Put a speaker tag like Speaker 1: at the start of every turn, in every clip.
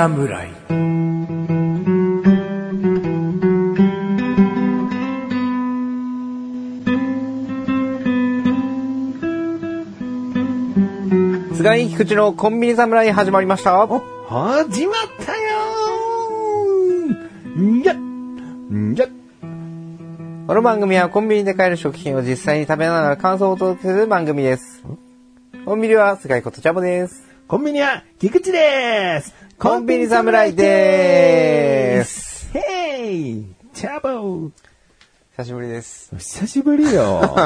Speaker 1: 侍
Speaker 2: 菅井菊池のコンビニ侍始まりました。
Speaker 1: 始まったよーんやんや
Speaker 2: この番組はコンビニで買える食品を実際に食べながら感想をお届けする番組です。コンビニは菅井ことチャボです。
Speaker 1: コンビニは菊池です
Speaker 2: コンビニ侍でーす。
Speaker 1: ヘイチャボー
Speaker 2: 久しぶりです。
Speaker 1: 久しぶりよ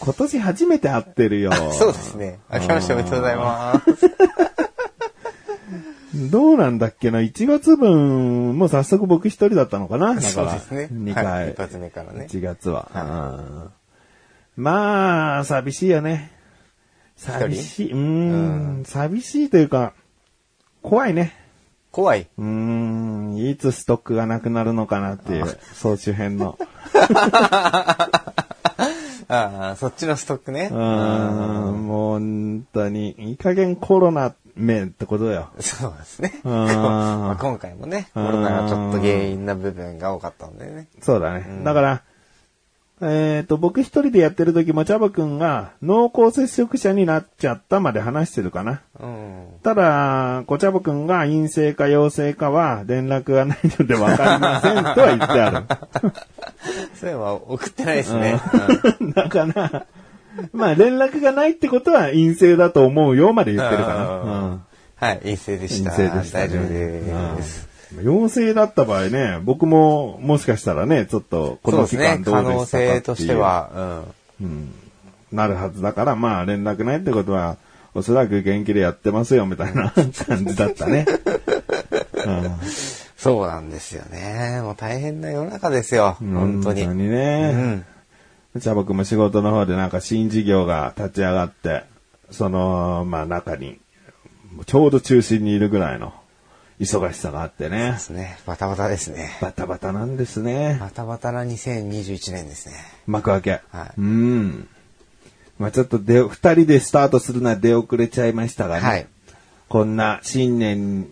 Speaker 1: 今年初めて会ってるよ。
Speaker 2: そうですね。明けましておめでとうございます。
Speaker 1: どうなんだっけな ?1 月分、もう早速僕一人だったのかな？だから
Speaker 2: そうですね。
Speaker 1: 2
Speaker 2: はい
Speaker 1: 回。
Speaker 2: 一発目からね。
Speaker 1: 1月は。うんまあ、寂しいよね。寂しい。うーん、寂しいというか、怖いね。
Speaker 2: 怖い。
Speaker 1: うーん、いつストックがなくなるのかなっていう、総集編の。
Speaker 2: ああ、そっちのストックね
Speaker 1: う。ーん、もう本当に、いい加減コロナめってことよ。
Speaker 2: そうですね。
Speaker 1: うん
Speaker 2: まあ今回もね、コ
Speaker 1: うん
Speaker 2: ロナがちょっと原因な部分が多かったんでね。
Speaker 1: そうだね。だから、えっ、と、僕一人でやってる時も、チャボくんが濃厚接触者になっちゃったまで話してるかな。
Speaker 2: うん。
Speaker 1: ただ、こちゃぼくんが陰性か陽性かは連絡がないのでわかりませんとは言ってあ
Speaker 2: そういえば送ってないですね。
Speaker 1: る。だから、まあ連絡がないってことは陰性だと思うよまで言ってるか
Speaker 2: うん
Speaker 1: な。
Speaker 2: はい、陰性で
Speaker 1: うん
Speaker 2: した。
Speaker 1: 陰性でした、ね。
Speaker 2: 大丈夫です。
Speaker 1: うん陽性だった場合ね、僕ももしかしたらね、ちょっとこの期間どう
Speaker 2: 可能
Speaker 1: でしたかっていう
Speaker 2: 性としては、
Speaker 1: なるはずだから、まあ連絡ないってことは、おそらく元気でやってますよみたいな 感じだったね。
Speaker 2: うん。そうなんですよね。もう大変な世の中ですよ。本当に。
Speaker 1: 本当に
Speaker 2: う
Speaker 1: ね。
Speaker 2: ん。
Speaker 1: じゃあ僕も仕事の方でなんか新事業が立ち上がって、その、まあ中に、ちょうど中心にいるぐらいの忙しさがあってね
Speaker 2: で。すね。バタバタですね。
Speaker 1: バタバタなんですね。
Speaker 2: バタバタな2021年ですね。
Speaker 1: 幕開け。
Speaker 2: はい
Speaker 1: うん。まあちょっと出、二人でスタートするのは出遅れちゃいましたがね。
Speaker 2: はい。
Speaker 1: こんな新年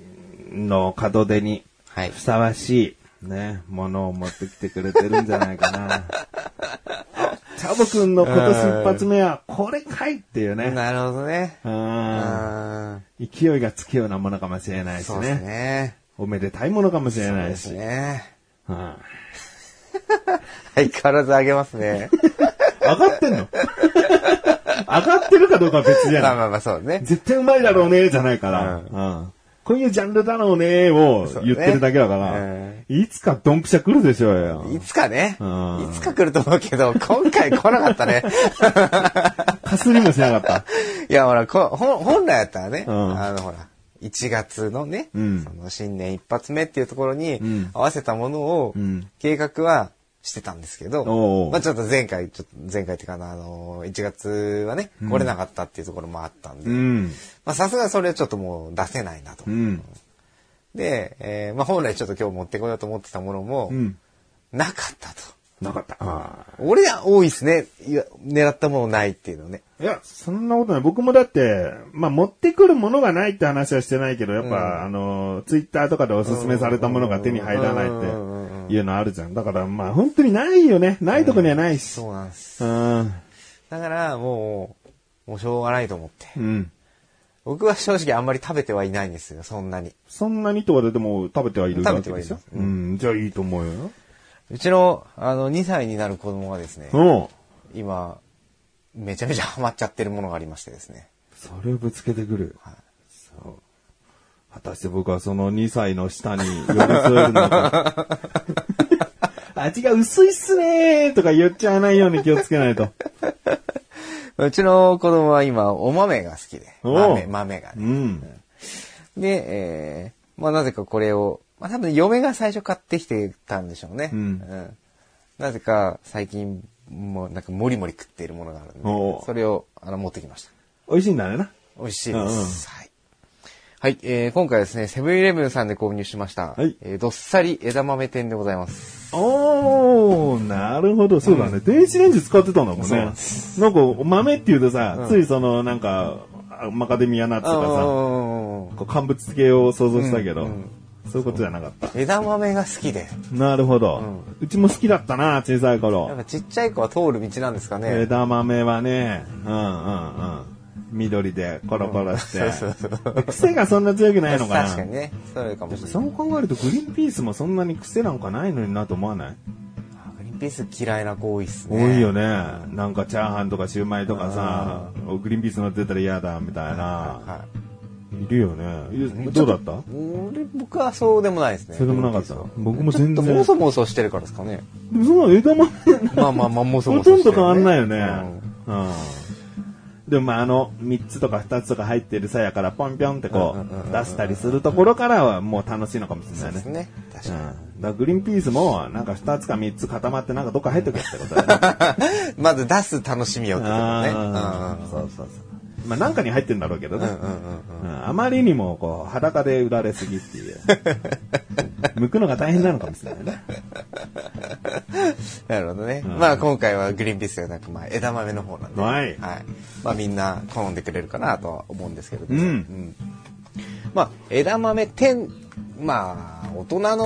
Speaker 1: の門出に
Speaker 2: はい
Speaker 1: ふさわしい、ね、ものを持ってきてくれてるんじゃないかな。チャボくんの今年一発目はこれかいっていうね。
Speaker 2: なるほどね。
Speaker 1: う
Speaker 2: うんん。
Speaker 1: 勢いがつくようなものかもしれないし
Speaker 2: そうです
Speaker 1: ね。
Speaker 2: ね。
Speaker 1: おめでたいものかもしれ
Speaker 2: そうです
Speaker 1: ないし。
Speaker 2: ね。
Speaker 1: うん
Speaker 2: 相変わらずあげますね。
Speaker 1: 上がってんの？上がってるかどうかは別じゃない。
Speaker 2: まあまあまあそうね。
Speaker 1: 絶対うまいだろうね、じゃないから。
Speaker 2: う
Speaker 1: うんこういうジャンルだろうね、を言ってるだけだから、
Speaker 2: ね
Speaker 1: いつかドンピシャ来るでしょうよ。
Speaker 2: いつかね。
Speaker 1: うん
Speaker 2: いつか来ると思うけど、今回来なかったね。
Speaker 1: かすりもしなかった。
Speaker 2: いや、ほら、こ本本来やったらね、
Speaker 1: うん
Speaker 2: あの、ほら、1月のね、
Speaker 1: うん
Speaker 2: その新年一発目っていうところに
Speaker 1: ん
Speaker 2: 合わせたものを
Speaker 1: うん
Speaker 2: 計画はしてたんですけど、まあちょっと前回、ちょっと前回っていうかな、あの、1月はね、来れなかったっていうところもあったんで、
Speaker 1: うん。
Speaker 2: まあさすがにそれはちょっともう出せないなと。
Speaker 1: うん。
Speaker 2: で、えーまあ本来ちょっと今日持ってこようと思ってたものも、
Speaker 1: うん。
Speaker 2: なかったと。
Speaker 1: なかった。あ
Speaker 2: 俺は多いですね。いや、狙ったものないっていうのね。
Speaker 1: いや、そんなことない。僕もだって、まあ、持ってくるものがないって話はしてないけど、やっぱ、あの、ツイッターとかでおすすめされたものが手に入らないっていうのあるじゃん。だから、まあ、本当にないよね。ないとこにはないし。
Speaker 2: そうなんです。
Speaker 1: うん。
Speaker 2: だから、もう、もうしょうがないと思って。
Speaker 1: うん。
Speaker 2: 僕は正直あんまり食べてはいないんですよ、そんなに。
Speaker 1: そんなにとかででも食べてはいるわけでしょ？
Speaker 2: 食べてはいます
Speaker 1: うん。じゃあいいと思うよ。
Speaker 2: うちの、あの、2歳になる子供がですね、
Speaker 1: うん。
Speaker 2: 今、めちゃめちゃハマっちゃってるものがありましてですね。
Speaker 1: それをぶつけてくる。そう。果たして僕はその2歳の下に寄り添えるのか。味が薄いっすねーとか言っちゃわないように気をつけないと。
Speaker 2: うちの子供は今、お豆が好きで。豆、豆が
Speaker 1: う
Speaker 2: ね。
Speaker 1: ん。
Speaker 2: で、えー、まあなぜかこれを、まあ多分嫁が最初買ってきてたんでしょうね。
Speaker 1: うん
Speaker 2: なぜか最近、もうなんかもりもり食っているものがあるんで、それをあの持ってきました。
Speaker 1: 美味しいんだねな。
Speaker 2: 美味しいです。
Speaker 1: うんうん
Speaker 2: はい。はい、えー、今回ですね、セブンイレブンさんで購入しました、
Speaker 1: はい
Speaker 2: えーどっさり枝豆店でございます。
Speaker 1: おー、なるほど。そうだね。電子レンジ使ってたんだもんね。
Speaker 2: そうなん
Speaker 1: なんか、豆って言うとさ、ついその、なんか、あマカデミアナッツとかさ、乾物系を想像したけど、
Speaker 2: うんうん
Speaker 1: そういうことじゃなかった。
Speaker 2: 枝豆が好きで。
Speaker 1: なるほど、うちも好きだったな、小さい
Speaker 2: やっ
Speaker 1: 頃。
Speaker 2: ぱちっちゃい子は通る道なんですかね。
Speaker 1: 枝豆はね、うんうんうん。緑でコロコロして。
Speaker 2: そうそうそう。
Speaker 1: 癖がそんな強くないのかな。
Speaker 2: 確かにね。それかもしれない。
Speaker 1: そう考えるとグリーンピースもそんなに癖なんかないのになと思わない、
Speaker 2: グリーンピース嫌いな子多いっすね。
Speaker 1: 多いよね。なんかチャーハンとかシューマイとかさ、グリーンピース乗ってたら嫌だみたいな。
Speaker 2: はい
Speaker 1: るよね。いどうだった？
Speaker 2: い。俺、僕はそうでもないですね。
Speaker 1: そうでもなかった？僕も全然
Speaker 2: ちょっとモソモソしてるからですかね。
Speaker 1: その枝豆、
Speaker 2: まあまあまあ、モソ
Speaker 1: ほ
Speaker 2: モソしてる、
Speaker 1: とんど変わんないよね。
Speaker 2: う
Speaker 1: うん。でもまああの、3つとか2つとか入ってるさやからポンピョンってこ
Speaker 2: う
Speaker 1: 出したりするところからはもう楽しいのかもしれないね。
Speaker 2: ですね。確
Speaker 1: うん。
Speaker 2: か
Speaker 1: だからグリーンピースもなんか2つか3つ固まってなんかどっか入ってくるってことだよね。
Speaker 2: に。まず出す楽しみをってことね。
Speaker 1: そうそうそう。まあなんかに入ってんだろうけどね。あまりにもこう裸で売られすぎっていう。剥くのが大変なのかもしれないね。
Speaker 2: なるほどね。
Speaker 1: うん
Speaker 2: まあ今回はグリーンピースではなく、まあ枝豆の方なんで。
Speaker 1: はい
Speaker 2: まあみんな好んでくれるかなとは思うんですけれども。
Speaker 1: うん
Speaker 2: まあ枝豆天、まあ大人の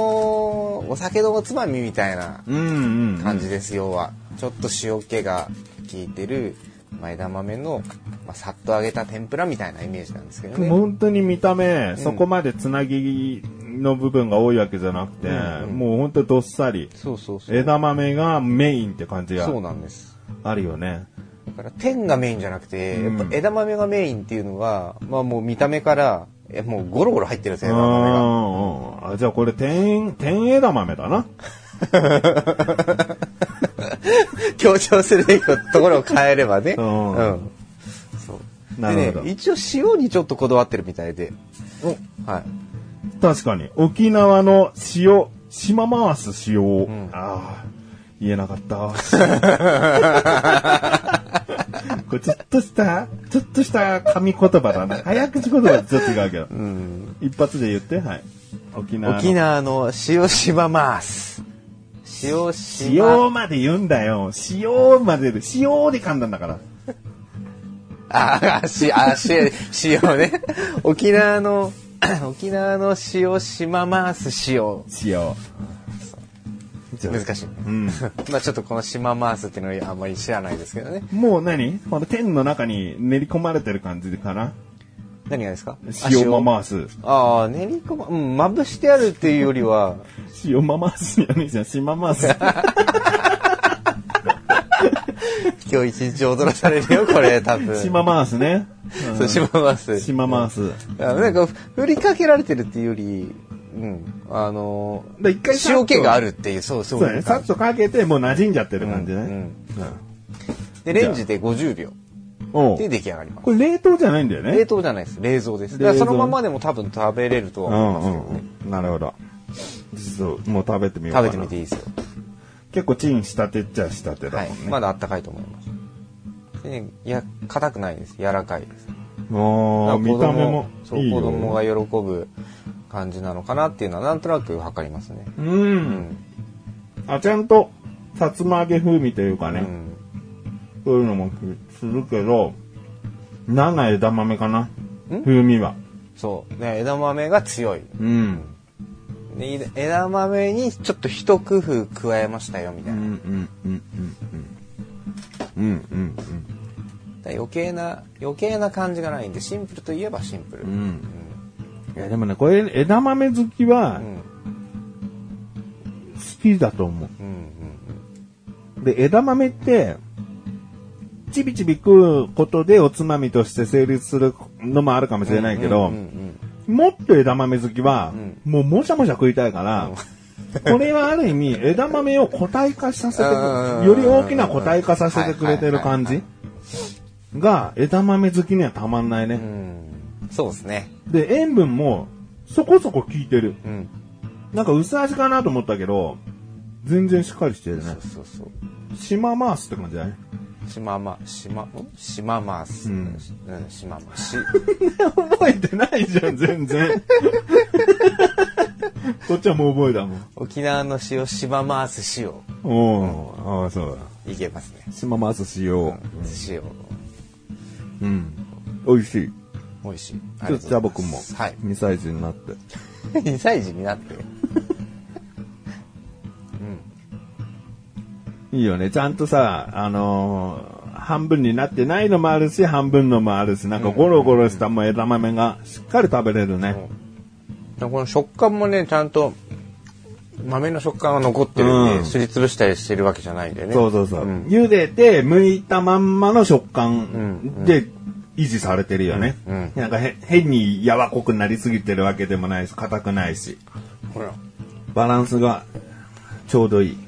Speaker 2: お酒のおつまみみたいな
Speaker 1: うんうん。
Speaker 2: 感じです、要は。ちょっと塩気が効いてる、まあ、枝豆の、まあ、さっと揚げた天ぷらみたいなイメージなんですけどね。
Speaker 1: 本当に見た目、そこまでつなぎの部分が多いわけじゃなくて、
Speaker 2: うん
Speaker 1: もう本当どっさり、
Speaker 2: そうそうそう。
Speaker 1: 枝豆がメインって感じが
Speaker 2: そうなんです。
Speaker 1: あるよね。
Speaker 2: だから天がメインじゃなくて、
Speaker 1: うん
Speaker 2: やっぱ枝豆がメインっていうのは、まあもう見た目から、えもうゴロゴロ入ってるんですよ、枝豆が。
Speaker 1: うんうんあじゃあこれ天、天枝豆だな。
Speaker 2: 強調するところを変えればね。
Speaker 1: うん
Speaker 2: そう。
Speaker 1: なるほど
Speaker 2: でね、一応塩にちょっとこだわってるみたいで。はい。
Speaker 1: 確かに。沖縄の塩、島回す塩。
Speaker 2: ん
Speaker 1: ああ、言えなかった。これちょっとした、ちょっとした紙言葉だな。早口言葉とちょっと違うけど。
Speaker 2: うん。
Speaker 1: 一発で言って、はい。沖縄の。
Speaker 2: 沖縄の塩島ます。塩島。
Speaker 1: 塩まで言うんだよ。塩までで、塩で噛んだんだから。
Speaker 2: ああ、し、あ、し、塩ね。沖縄の、沖縄の塩島ます塩。
Speaker 1: 塩。
Speaker 2: 難しいね。
Speaker 1: うん。
Speaker 2: まあちょっとこの島回すっていうのはあんまり知らないですけどね。
Speaker 1: もう何？この天の中に練り込まれてる感じかな
Speaker 2: 何がですか？
Speaker 1: 塩ま回す。
Speaker 2: ああ、練り込ま、うん、まぶしてあるっていうよりは、
Speaker 1: 塩ま回すじゃねえじゃん。島回す。
Speaker 2: 今日一日踊らされるよ、これ、多分。
Speaker 1: 島回すね。
Speaker 2: そう、島回す。
Speaker 1: 島回す。
Speaker 2: あなんか、振りかけられてるっていうより、うん、あの
Speaker 1: で一回
Speaker 2: 塩気があるっていう、そう、そう
Speaker 1: そうだね。さっとかけてもう馴染んじゃってる感じね。
Speaker 2: うん
Speaker 1: うん
Speaker 2: で、レンジで50秒で出来上がります。
Speaker 1: これ冷凍じゃないんだよね。
Speaker 2: 冷凍じゃないです。冷蔵です。だからそのままでも多分食べれるとは思いますけどね。
Speaker 1: うんうん。なるほど。そう、もう食べてみよう。
Speaker 2: 食べてみていいですよ。
Speaker 1: 結構チンしたてっちゃしたてだ
Speaker 2: はい
Speaker 1: もんね。。
Speaker 2: まだあったかいと思います。でね、いや、硬くないです。柔らかいです。
Speaker 1: ああ、見た目も
Speaker 2: そう。子供が喜ぶ感じなのかなっていうのはなんとなくわかりますね。
Speaker 1: う。
Speaker 2: うんん。
Speaker 1: あ、ちゃんと、さつま揚げ風味というかね、
Speaker 2: うん。
Speaker 1: そういうのもするけど、生枝豆かな？風味は。
Speaker 2: そう。ね、枝豆が強い。
Speaker 1: うん。
Speaker 2: でい枝豆にちょっと一工夫加えましたよ、みたいな。
Speaker 1: うんうんうんうんうん。うんうん
Speaker 2: 余計な、余計な感じがないんで、シンプルといえばシンプル。
Speaker 1: うん。うん。いやでもね、これ枝豆好きは
Speaker 2: うん。
Speaker 1: 好きだと思う。
Speaker 2: うん。
Speaker 1: で、枝豆って、ちびちび食うことでおつまみとして成立するのもあるかもしれないけど、
Speaker 2: うんうん
Speaker 1: もっと枝豆好きは、
Speaker 2: う
Speaker 1: もうもしゃもしゃ食いたいから、これはある意味枝豆を個体化させてより大きな個体化させてくれてる感じが枝豆好きにはたまんないね。
Speaker 2: う。そうですね。
Speaker 1: で、塩分もそこそこ効いてる。
Speaker 2: うん。
Speaker 1: なんか薄味かなと思ったけど、全然しっかりしてるね
Speaker 2: そう。そうそう。
Speaker 1: 島回すって感じだね。
Speaker 2: 島ま、島、ん？島まーす。
Speaker 1: う
Speaker 2: うんん。島ま、し、
Speaker 1: 覚えてないじゃん、全然。こっちはもう覚えたもん。
Speaker 2: 沖縄の塩、島まーす塩。
Speaker 1: おお、ああ、そう
Speaker 2: いけますね。
Speaker 1: だ。島回す塩。
Speaker 2: 塩。
Speaker 1: うん。美味しい。
Speaker 2: 美味しい。
Speaker 1: ちょっとじゃあ僕も
Speaker 2: はい。
Speaker 1: 2歳児になって。
Speaker 2: 2歳児になって？
Speaker 1: いいよね。ちゃんとさ、あのー半分になってないのもあるし、半分のもあるし、なんかゴロゴロしたもう枝豆がしっかり食べれるね。
Speaker 2: この食感もね、ちゃんと、豆の食感が残ってるんで、
Speaker 1: うん
Speaker 2: すりつぶしたりしてるわけじゃないんでね。
Speaker 1: そうそうそう。
Speaker 2: ん
Speaker 1: 茹でて、剥いたまんまの食
Speaker 2: う
Speaker 1: 感
Speaker 2: ん
Speaker 1: で維持されてるよね。
Speaker 2: うん
Speaker 1: なんかへ変に柔らこくなりすぎてるわけでもないし、硬くないし。
Speaker 2: ほら。
Speaker 1: バランスがちょうどいい。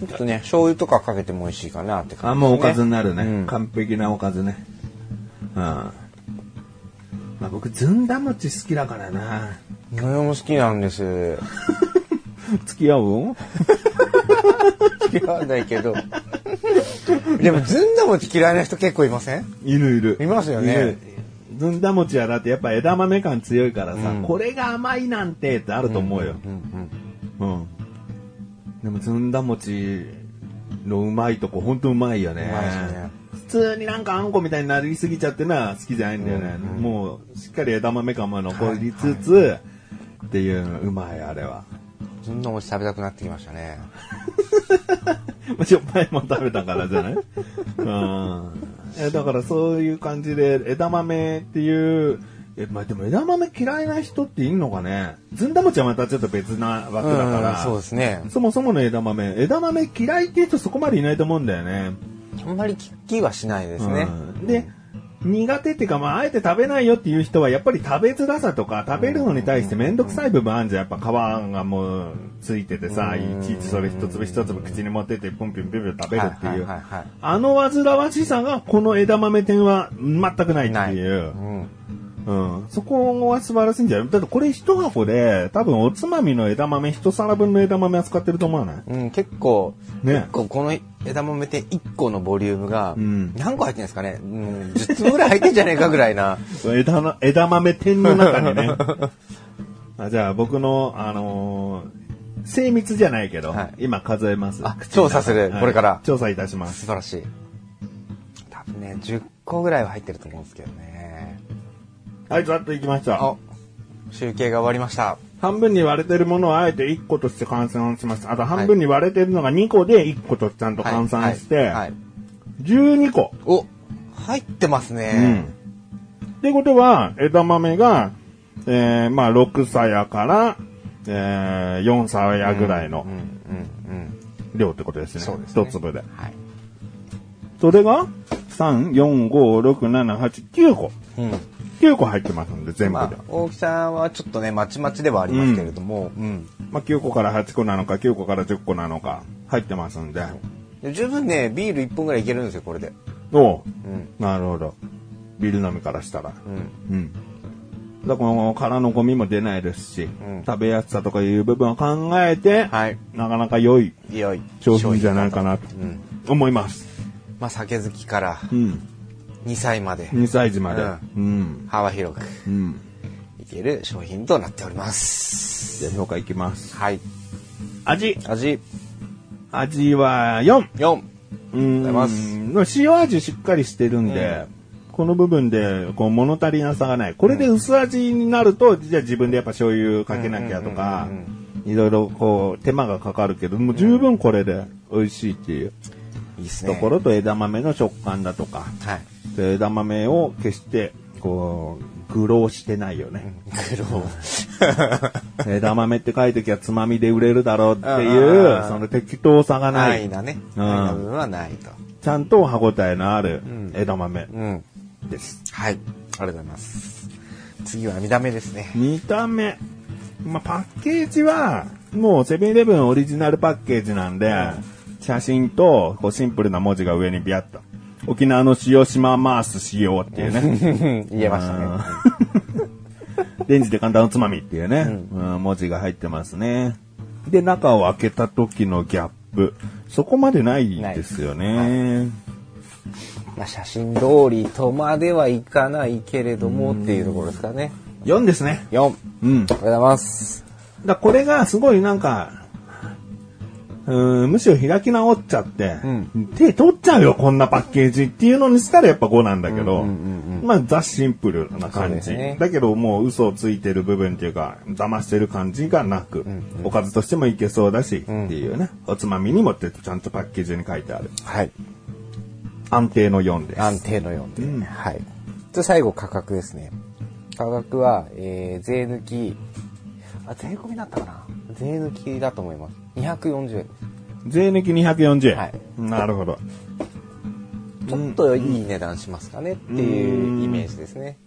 Speaker 2: ちょっとね、醤油とかかけても美味しいかなって感
Speaker 1: あ、
Speaker 2: じ、
Speaker 1: もうおかずになるね。
Speaker 2: うん
Speaker 1: 完璧なおかずね。うん。まあ僕、ずんだ餅好きだからな。
Speaker 2: 俺も好きなんです。
Speaker 1: 付き合う？
Speaker 2: 付き合わないけど。でも、ずんだ餅嫌いな人結構いません？
Speaker 1: いるいる。
Speaker 2: いますよね。
Speaker 1: ずんだ餅はだってやっぱ枝豆感強いからさ、
Speaker 2: うん
Speaker 1: これが甘いなんてってあると思うよ。
Speaker 2: うんうん。
Speaker 1: うん。でもずんだ餅のうまいとこほんとうまいよね。
Speaker 2: うまいですね
Speaker 1: 普通になんかあんこみたいになりすぎちゃってのは好きじゃないんだよね。
Speaker 2: うんうん
Speaker 1: もうしっかり枝豆感も残りつつ、っていううまいあれは。
Speaker 2: ずんだ餅食べたくなってきましたね。
Speaker 1: まあしょっぱいもん食べたからじゃない？うん。えだからそういう感じで枝豆っていう、え、まあでも枝豆嫌いな人っていんのかね？ずんだ餅はまたちょっと別な枠だから。
Speaker 2: うんそうですね。
Speaker 1: そもそもの枝豆、枝豆嫌いっていう人そこまでいないと思うんだよね。
Speaker 2: あんまり聞きはしないですね。
Speaker 1: うんで、苦手っていうか、まあ、あえて食べないよっていう人は、やっぱり食べづらさとか、食べるのに対してめんどくさい部分あるじゃん。やっぱ皮がもうついててさ、
Speaker 2: うん
Speaker 1: いちいちそれ一粒一粒口に持ってって、ポンピンピンピン食べるっていう。あの煩わしさが、この枝豆店は全くないっていう。
Speaker 2: うん。
Speaker 1: うん。そこは素晴らしいんじゃない？だってこれ一箱で、多分おつまみの枝豆一皿分の枝豆扱ってると思わない？
Speaker 2: うん、結構、
Speaker 1: ね
Speaker 2: 結構この枝豆って1個のボリュームが
Speaker 1: うん
Speaker 2: 何個入ってるんですかね、うん、10粒ぐらい入ってんじゃねえかぐらいな。
Speaker 1: 枝の、枝豆店の中にね。あじゃあ僕の、あのー精密じゃないけど、
Speaker 2: はい
Speaker 1: 今数えます。
Speaker 2: 調査するこれから
Speaker 1: 調査いたします。
Speaker 2: 素晴らしい。多分ね、10個ぐらいは入ってると思うんですけどね。
Speaker 1: はい、ざっといきました
Speaker 2: あ。、集計が終わりました。
Speaker 1: 半分に割れてるものをあえて1個として換算します。あと半分に割れてるのが2個で1個とちゃんと換算して、
Speaker 2: はいはい
Speaker 1: 12個。
Speaker 2: お、入ってます
Speaker 1: うん。
Speaker 2: ね。
Speaker 1: ってことは、枝豆が、えー、まあ6鞘から、えー、4鞘ぐらいの
Speaker 2: うん、うん、うん。
Speaker 1: 量ってことですね。
Speaker 2: そうですね
Speaker 1: 一粒で。
Speaker 2: はい。
Speaker 1: それが、3、4、5、6、7、8、9個。
Speaker 2: うん。
Speaker 1: 9個入ってますんで、全部で。
Speaker 2: まあ、大きさはちょっとね、まちまちではありますけれども、うん。
Speaker 1: まあ、9個から8個なのか、9個から10個なのか、入ってますんで。
Speaker 2: で十分ね、ビール1本ぐらいいけるんですよ、これで。
Speaker 1: おう
Speaker 2: うん。
Speaker 1: なるほど。ビール飲みからしたら。
Speaker 2: うん。
Speaker 1: うん。だからこの殻のゴミも出ないですし、
Speaker 2: ん
Speaker 1: 食べやすさとかいう部分を考えて、
Speaker 2: はい。
Speaker 1: なかなか良い
Speaker 2: 良い
Speaker 1: 商品じゃないかなと
Speaker 2: うん。
Speaker 1: 思います。
Speaker 2: まあ、酒好きから
Speaker 1: うん。
Speaker 2: 2歳まで
Speaker 1: 2歳児まで。
Speaker 2: う
Speaker 1: うん。
Speaker 2: 幅広く
Speaker 1: うん。
Speaker 2: いける商品となっております。
Speaker 1: じゃあ評価いきます。
Speaker 2: はい。
Speaker 1: 味。
Speaker 2: 味
Speaker 1: 味は4。
Speaker 2: 4。
Speaker 1: うん。
Speaker 2: ございます
Speaker 1: 塩味しっかりしてるんで、この部分で、こう、物足りなさがない。これで薄味になると、じゃあ自分でやっぱ醤油かけなきゃとか
Speaker 2: うん、
Speaker 1: いろいろこう、手間がかかるけど、もう十分これで美味しいっていう
Speaker 2: いいね。
Speaker 1: ところと枝豆の食感だとか、
Speaker 2: はい。
Speaker 1: で枝豆を決して、こう、愚弄してないよね。
Speaker 2: 黒。
Speaker 1: 枝豆って書いときはつまみで売れるだろうってい
Speaker 2: うんうんう、ん
Speaker 1: うその適当さがな
Speaker 2: ないい。なね。
Speaker 1: うん
Speaker 2: 部分はないと。
Speaker 1: ちゃんと歯応えのある
Speaker 2: ん
Speaker 1: 枝豆
Speaker 2: うん。
Speaker 1: です。
Speaker 2: はい。ありがとうございます。次は見た目ですね。
Speaker 1: 見た目。まあ、パッケージは、もうセブンイレブンオリジナルパッケージなんで、写真とこうシンプルな文字が上にビャッと。沖縄の塩島マース使用っていうね。
Speaker 2: 言えましたね。
Speaker 1: レンジで簡単おつまみっていうね、うん文字が入ってますね。で、中を開けた時のギャップ。そこまでないですよね。
Speaker 2: まあ、写真通りとまではいかないけれどもっていうところですかね。
Speaker 1: 4ですね。
Speaker 2: 4。あ
Speaker 1: うん。
Speaker 2: りがとうございます。
Speaker 1: だこれがすごいなんか、うん、むしろ開き直っちゃって、
Speaker 2: うん
Speaker 1: 手取っちゃうよ、こんなパッケージっていうのにしたらやっぱ5なんだけど、
Speaker 2: うんうん
Speaker 1: まあ、ザ・シンプルな感じ。
Speaker 2: ね
Speaker 1: だけどもう嘘をついてる部分っていうか、騙してる感じがなく、おかずとしてもいけそうだし、っていうね、おつまみにもってちゃんとパッケージに書いてある。
Speaker 2: はい。
Speaker 1: 安定の4です。
Speaker 2: 安定の4で。
Speaker 1: うん
Speaker 2: はい。で、最後価格ですね。価格は、えー、税抜き、あ、税込みだったかな税抜きだと思います。240円。
Speaker 1: 税抜き240円。
Speaker 2: はい
Speaker 1: なるほど。
Speaker 2: ちょっといい値段しますかねっていうイメージですね。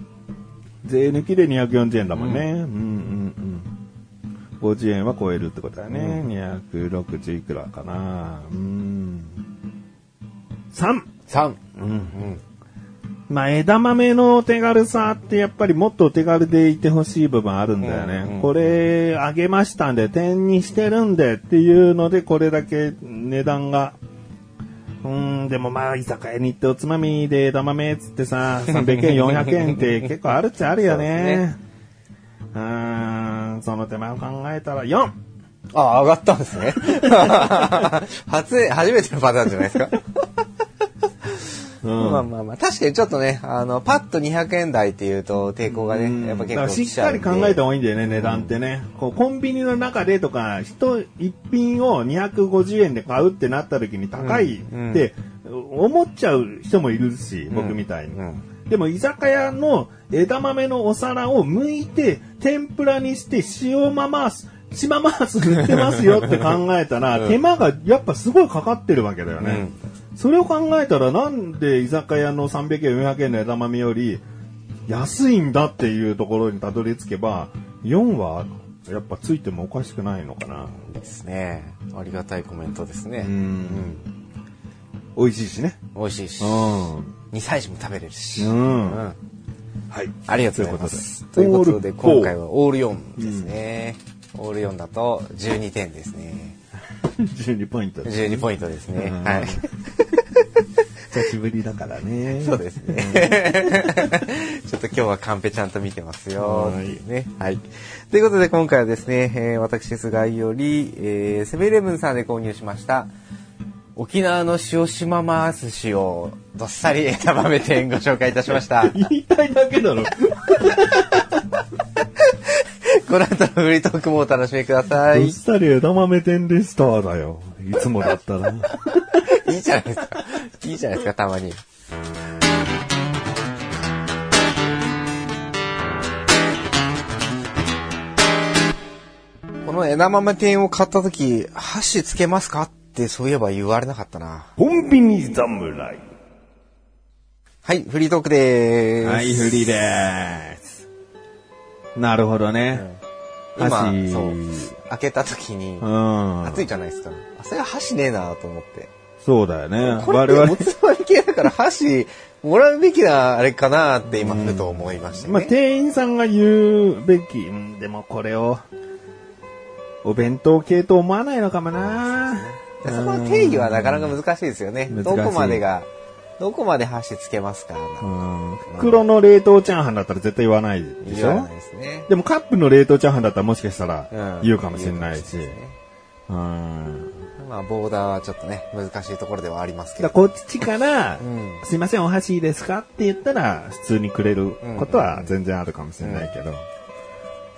Speaker 1: 税抜きで240円だもんね。うん、うん、うん。50円は超えるってことだね。260いくらかな。うん。3!
Speaker 2: 3! うんうん。
Speaker 1: まあ、枝豆の手軽さってやっぱりもっと手軽でいてほしい部分あるんだよね。
Speaker 2: うんうん
Speaker 1: これ、あげましたんで、点にしてるんでっていうので、これだけ値段が。うーん、でもまあ、居酒屋に行っておつまみで枝豆っつってさ、300円、400円って結構あるっちゃあるよね。うーん、その手間を考えたら 4!
Speaker 2: あ、上がったんですね。初、初めてのパターンじゃないですか。
Speaker 1: うん。
Speaker 2: まあまあまあ、確かにちょっとね、あの、パッと200円台っていうと抵抗がね、やっぱ結構
Speaker 1: しっかり考えた方がいいんだよね、値段ってね。こうコンビニの中でとか、一一品を250円で買うってなった時に高いって思っちゃう人もいるし、僕みたいに。
Speaker 2: うん。
Speaker 1: でも居酒屋の枝豆のお皿を剥いて、天ぷらにして塩まます、島マース振ってますよって考えたら、手間がやっぱすごいかかってるわけだよね。それを考えたらなんで居酒屋の300円、400円の枝豆より安いんだっていうところにたどり着けば、4はやっぱついてもおかしくないのかな。
Speaker 2: ですね。ありがたいコメントですね。
Speaker 1: うん美味しいしね。
Speaker 2: 美味しいし、
Speaker 1: うん。
Speaker 2: 2歳児も食べれるし。
Speaker 1: うん。
Speaker 2: うん
Speaker 1: はい。
Speaker 2: ありがとうございます。と
Speaker 1: といううことと
Speaker 2: いこで、
Speaker 1: で
Speaker 2: 今回はオール4ですね。オール4だと12点ですね。
Speaker 1: 12ポイントです。
Speaker 2: 12ポイントですね。
Speaker 1: うん
Speaker 2: はい。
Speaker 1: 久しぶりだからね。
Speaker 2: そうですね。ちょっと今日はカンペちゃんと見てますよ。
Speaker 1: はい
Speaker 2: ね。はい。ということで今回はですね、えー私、菅井より、えーセブンイレブンさんで購入しました、沖縄の塩島回す寿司をどっさり 枝豆店ご紹介いたしました。
Speaker 1: 言いたいだけだろ。
Speaker 2: この後のフリートークもお楽しみください。
Speaker 1: どっ
Speaker 2: い
Speaker 1: さり枝豆店でしただよ。いつもだったら。
Speaker 2: いじゃないですか。いいじゃないですか、たまに。この枝豆店を買った時、箸つけますかってそういえば言われなかったな。
Speaker 1: コンビニ侍。
Speaker 2: はい、フリートークでーす。
Speaker 1: はい、フリーでーす。なるほどね。
Speaker 2: 今、
Speaker 1: 箸
Speaker 2: そう。開けた時に
Speaker 1: う、ん。
Speaker 2: 熱いじゃないですか。あ、それは箸ねえなと思って。
Speaker 1: そうだよね。
Speaker 2: これお、つまみ系だから箸もらうべきなあれかなって今ふと思いましたね。
Speaker 1: まあ、店員さんが言うべき、うんでもこれを、お弁当系と思わないのかもな。
Speaker 2: でそこの定義はなかなか難しいですよね。どこまでが、どこまで箸つけますか
Speaker 1: うん袋の冷凍チャーハンだったら絶対言わないでしょ？
Speaker 2: 言わないですね。
Speaker 1: でもカップの冷凍チャーハンだったらもしかしたら
Speaker 2: うん
Speaker 1: 言うかもしれないし。
Speaker 2: 言うかもしれないですね
Speaker 1: うん
Speaker 2: まあ、ボーダーはちょっとね、難しいところではありますけ
Speaker 1: だ
Speaker 2: ど。
Speaker 1: からこっちから、
Speaker 2: うん
Speaker 1: すいません、お箸いいですか？って言ったら、普通にくれることは全然あるかもしれないけど。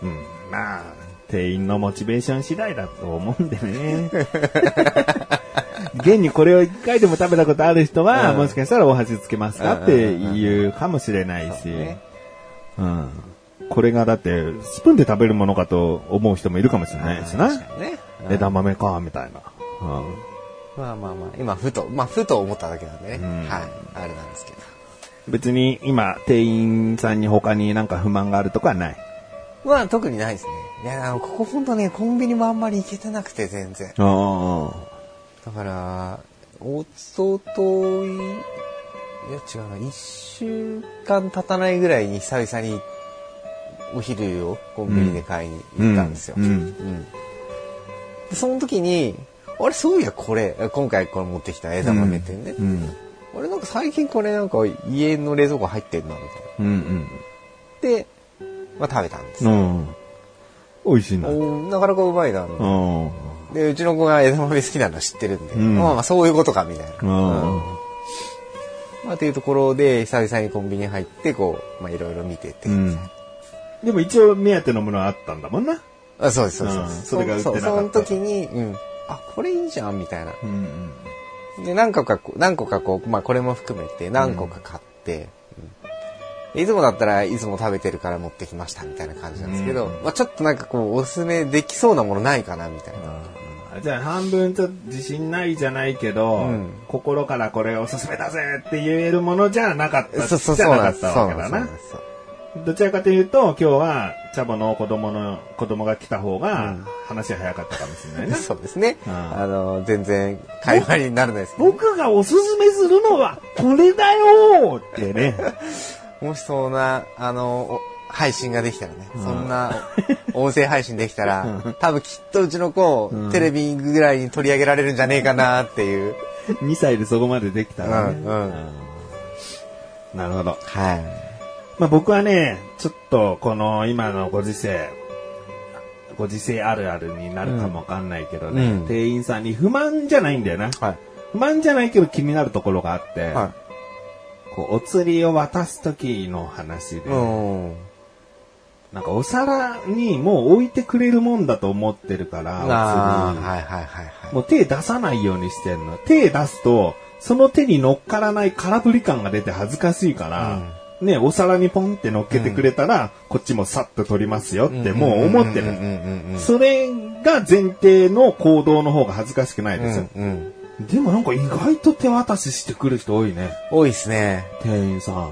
Speaker 1: うん。まあ、店員のモチベーション次第だと思うんでね。現にこれを一回でも食べたことある人は、
Speaker 2: うん
Speaker 1: もしかしたらお箸つけますかって言うかもしれないし。
Speaker 2: ね
Speaker 1: うん。これがだって、スプーンで食べるものかと思う人もいるかもしれないしな。
Speaker 2: 確かにね。うん
Speaker 1: 枝豆か、みたいな。うん
Speaker 2: まあまあまあ、今、ふと、まあ、ふと思っただけなんでね。
Speaker 1: うん
Speaker 2: はい。あれなんですけど。
Speaker 1: 別に今、店員さんに他になんか不満があるとかはない。
Speaker 2: まあ、特にないですね。いや、あのここほんとね、コンビニもあんまり行けてなくて、全然。
Speaker 1: あ
Speaker 2: だから、おととい、いや違うな、一週間経たないぐらいに久々にお昼をコンビニで買いに行ったんですよ。
Speaker 1: うんうん
Speaker 2: うんでその時に、あれ、そういやこれ、今回これ持ってきた枝豆店ね。
Speaker 1: うん。
Speaker 2: あれなんか最近これなんか家の冷蔵庫入ってんな、みたいな。
Speaker 1: うん
Speaker 2: で、まあ食べたんです
Speaker 1: う
Speaker 2: よ。
Speaker 1: ん。うん。美味しいな。
Speaker 2: なかなかうまいな、みたいな
Speaker 1: うん。
Speaker 2: で、うちの子が枝豆好きなの知ってるんで、
Speaker 1: うん
Speaker 2: まあまあそういうことかみたいな。
Speaker 1: うん。
Speaker 2: まあっていうところで、久々にコンビニ入って、こう、まあいろいろ見てて、
Speaker 1: うん。でも一応目当てのものはあったんだもんな。
Speaker 2: あそうです、そうです。
Speaker 1: うんそれが売ってなかった
Speaker 2: そうその時に、うん。あ、これいいじゃん、みたいな。
Speaker 1: うん。
Speaker 2: で、何個か何個かこう、まあこれも含めて何個か買って、いつもだったらいつも食べてるから持ってきましたみたいな感じなんですけど、
Speaker 1: うん
Speaker 2: まあちょっとなんかこう、おすすめできそうなものないかなみたいな。
Speaker 1: じゃあ半分ちょっと自信ないじゃないけど、
Speaker 2: うん
Speaker 1: 心からこれおすすめだぜって言えるものじゃなかった。
Speaker 2: そうそう
Speaker 1: じゃ
Speaker 2: そうなんです。
Speaker 1: なかったわけだなどちらかというと、今日は、チャボの子供の、子供が来た方が
Speaker 2: うん、
Speaker 1: 話早かったかもしれないね。
Speaker 2: そうですね。
Speaker 1: うん
Speaker 2: あの、全然会話にならないですけど。
Speaker 1: 僕がおすすめするのは、これだよーってね。
Speaker 2: もしそんな、あの、お配信ができたらね、
Speaker 1: うん
Speaker 2: そんな音声配信できたら、多分きっとうちの子をテレビぐらいに取り上げられるんじゃねえかなっていう。
Speaker 1: 2歳でそこまでできたらね。
Speaker 2: うんうん
Speaker 1: なるほど。
Speaker 2: はい。
Speaker 1: まあ僕はね、ちょっとこの今のご時世、ご時世あるあるになるかもわかんないけどね、
Speaker 2: うん
Speaker 1: 店員さんに不満じゃないんだよな。
Speaker 2: はい。
Speaker 1: 不満じゃないけど気になるところがあって、
Speaker 2: は
Speaker 1: こうお釣りを渡す時の話で、
Speaker 2: い。うん。
Speaker 1: なんかお皿にもう置いてくれるもんだと思ってるから、お釣り
Speaker 2: はいはいはいはい。
Speaker 1: もう手出さないようにしてんの。手出すと、その手に乗っからない空振り感が出て恥ずかしいから、ね、お皿にポンって乗っけてくれたら、こっちもさっと取りますよってもう思ってる。
Speaker 2: うんうんうんうん
Speaker 1: それが前提の行動の方が恥ずかしくないですよ。
Speaker 2: うんうん
Speaker 1: でもなんか意外と手渡ししてくる人多いね。
Speaker 2: 多いですね。
Speaker 1: 店員さん。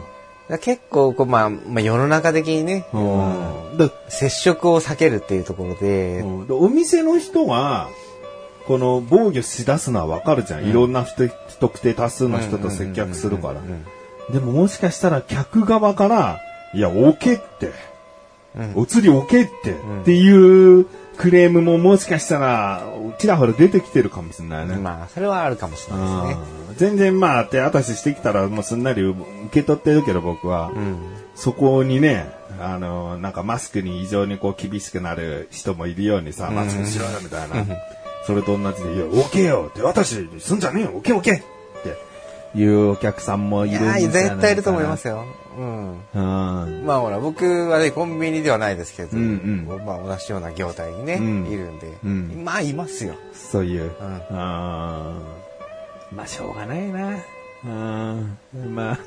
Speaker 2: 結構こう、まあ、まあ、世の中的にね、
Speaker 1: うん。で
Speaker 2: 接触を避けるっていうところで、
Speaker 1: うんでお店の人が、この防御しだすのはわかるじゃん。いろんな人、不特定多数の人と接客するから
Speaker 2: うんうんうん。
Speaker 1: でももしかしたら客側から、いや、置けって、
Speaker 2: うん
Speaker 1: お釣り置けって、
Speaker 2: ん
Speaker 1: っていうクレームももしかしたら、ちらほら出てきてるかもしれないね。
Speaker 2: まあ、それはあるかもしれないですね。
Speaker 1: うん全然まあ手渡ししてきたらもうすんなり受け取ってるけど僕は、
Speaker 2: うん。
Speaker 1: そこにね、あの、なんかマスクに異常にこう厳しくなる人もいるようにさ、マスクしろよみたいな。それと同じで、いや、置けよ手渡しすんじゃねえよ置け置けっていうお客さんもいるんじゃないかな
Speaker 2: 絶対いると思いますよ。うん。
Speaker 1: うん。
Speaker 2: まあほら、僕はね、コンビニではないですけど、
Speaker 1: うん
Speaker 2: まあ同じような業態にね、
Speaker 1: うん
Speaker 2: いるんで、
Speaker 1: うん
Speaker 2: まあいますよ。
Speaker 1: そういう。
Speaker 2: ん
Speaker 1: あーまあ、しょうがないな。うん。まあ、